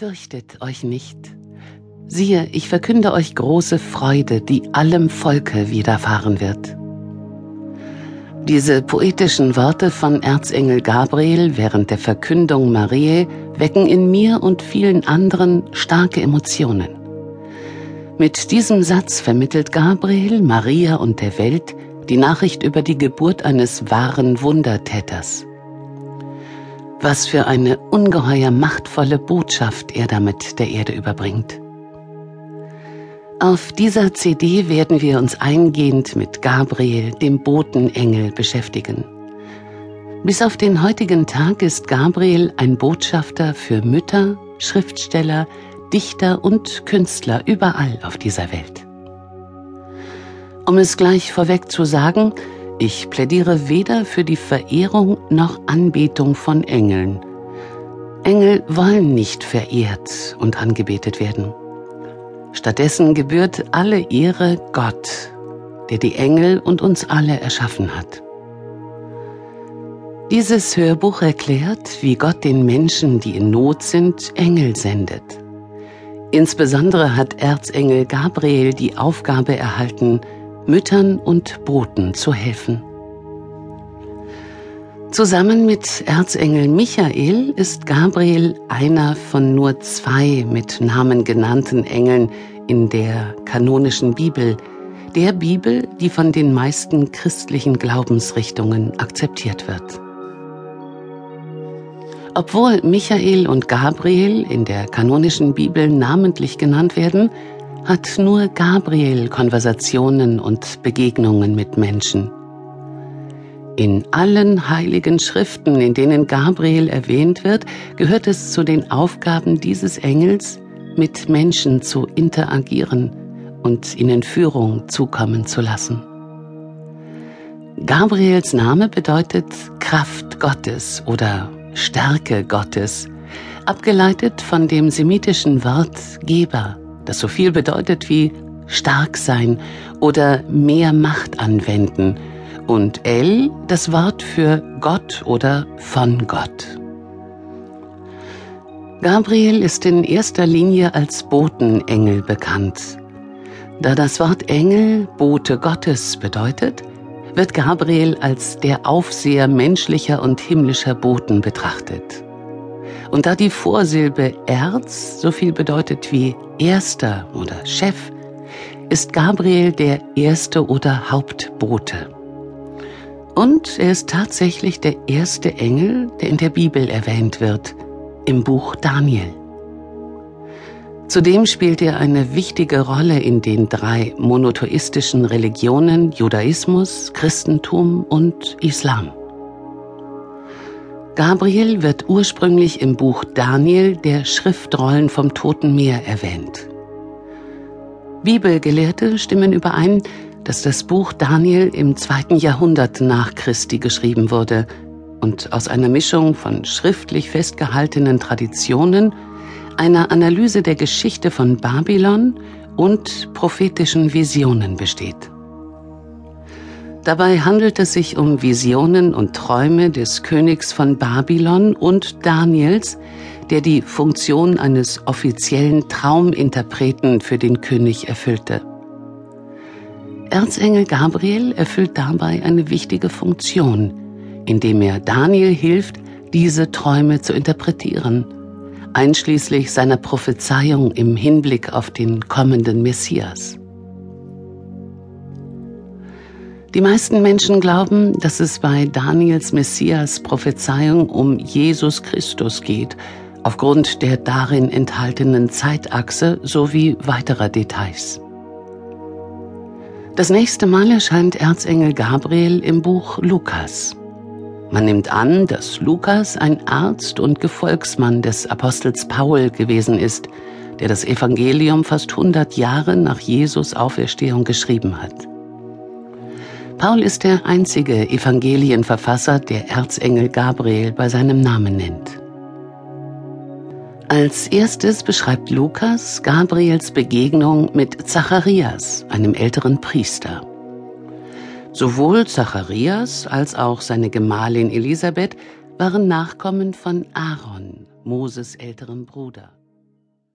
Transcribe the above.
Fürchtet euch nicht. Siehe, ich verkünde euch große Freude, die allem Volke widerfahren wird. Diese poetischen Worte von Erzengel Gabriel während der Verkündung Mariä wecken in mir und vielen anderen starke Emotionen. Mit diesem Satz vermittelt Gabriel Maria und der Welt die Nachricht über die Geburt eines wahren Wundertäters. Was für eine ungeheuer machtvolle Botschaft er damit der Erde überbringt. Auf dieser CD werden wir uns eingehend mit Gabriel, dem Botenengel, beschäftigen. Bis auf den heutigen Tag ist Gabriel ein Botschafter für Mütter, Schriftsteller, Dichter und Künstler überall auf dieser Welt. Um es gleich vorweg zu sagen, ich plädiere weder für die Verehrung noch Anbetung von Engeln. Engel wollen nicht verehrt und angebetet werden. Stattdessen gebührt alle Ehre Gott, der die Engel und uns alle erschaffen hat. Dieses Hörbuch erklärt, wie Gott den Menschen, die in Not sind, Engel sendet. Insbesondere hat Erzengel Gabriel die Aufgabe erhalten, Müttern und Boten zu helfen. Zusammen mit Erzengel Michael ist Gabriel einer von nur zwei mit Namen genannten Engeln in der kanonischen Bibel, der Bibel, die von den meisten christlichen Glaubensrichtungen akzeptiert wird. Obwohl Michael und Gabriel in der kanonischen Bibel namentlich genannt werden, hat nur Gabriel Konversationen und Begegnungen mit Menschen. In allen heiligen Schriften, in denen Gabriel erwähnt wird, gehört es zu den Aufgaben dieses Engels, mit Menschen zu interagieren und ihnen Führung zukommen zu lassen. Gabriels Name bedeutet Kraft Gottes oder Stärke Gottes, abgeleitet von dem semitischen Wort Geber, das so viel bedeutet wie stark sein oder mehr Macht anwenden, und El das Wort für Gott oder von Gott. Gabriel ist in erster Linie als Botenengel bekannt. Da das Wort Engel Bote Gottes bedeutet, wird Gabriel als der Aufseher menschlicher und himmlischer Boten betrachtet. Und da die Vorsilbe Erz so viel bedeutet wie Erster oder Chef, ist Gabriel der erste oder Hauptbote. Und er ist tatsächlich der erste Engel, der in der Bibel erwähnt wird, im Buch Daniel. Zudem spielt er eine wichtige Rolle in den drei monotheistischen Religionen Judaismus, Christentum und Islam. Gabriel wird ursprünglich im Buch Daniel der Schriftrollen vom Toten Meer erwähnt. Bibelgelehrte stimmen überein, dass das Buch Daniel im zweiten Jahrhundert nach Christi geschrieben wurde und aus einer Mischung von schriftlich festgehaltenen Traditionen, einer Analyse der Geschichte von Babylon und prophetischen Visionen besteht. Dabei handelt es sich um Visionen und Träume des Königs von Babylon und Daniels, der die Funktion eines offiziellen Trauminterpreten für den König erfüllte. Erzengel Gabriel erfüllt dabei eine wichtige Funktion, indem er Daniel hilft, diese Träume zu interpretieren, einschließlich seiner Prophezeiung im Hinblick auf den kommenden Messias. Die meisten Menschen glauben, dass es bei Daniels Messias Prophezeiung um Jesus Christus geht, aufgrund der darin enthaltenen Zeitachse sowie weiterer Details. Das nächste Mal erscheint Erzengel Gabriel im Buch Lukas. Man nimmt an, dass Lukas ein Arzt und Gefolgsmann des Apostels Paul gewesen ist, der das Evangelium fast 100 Jahre nach Jesus Auferstehung geschrieben hat. Paul ist der einzige Evangelienverfasser, der Erzengel Gabriel bei seinem Namen nennt. Als erstes beschreibt Lukas Gabriels Begegnung mit Zacharias, einem älteren Priester. Sowohl Zacharias als auch seine Gemahlin Elisabeth waren Nachkommen von Aaron, Moses älterem Bruder.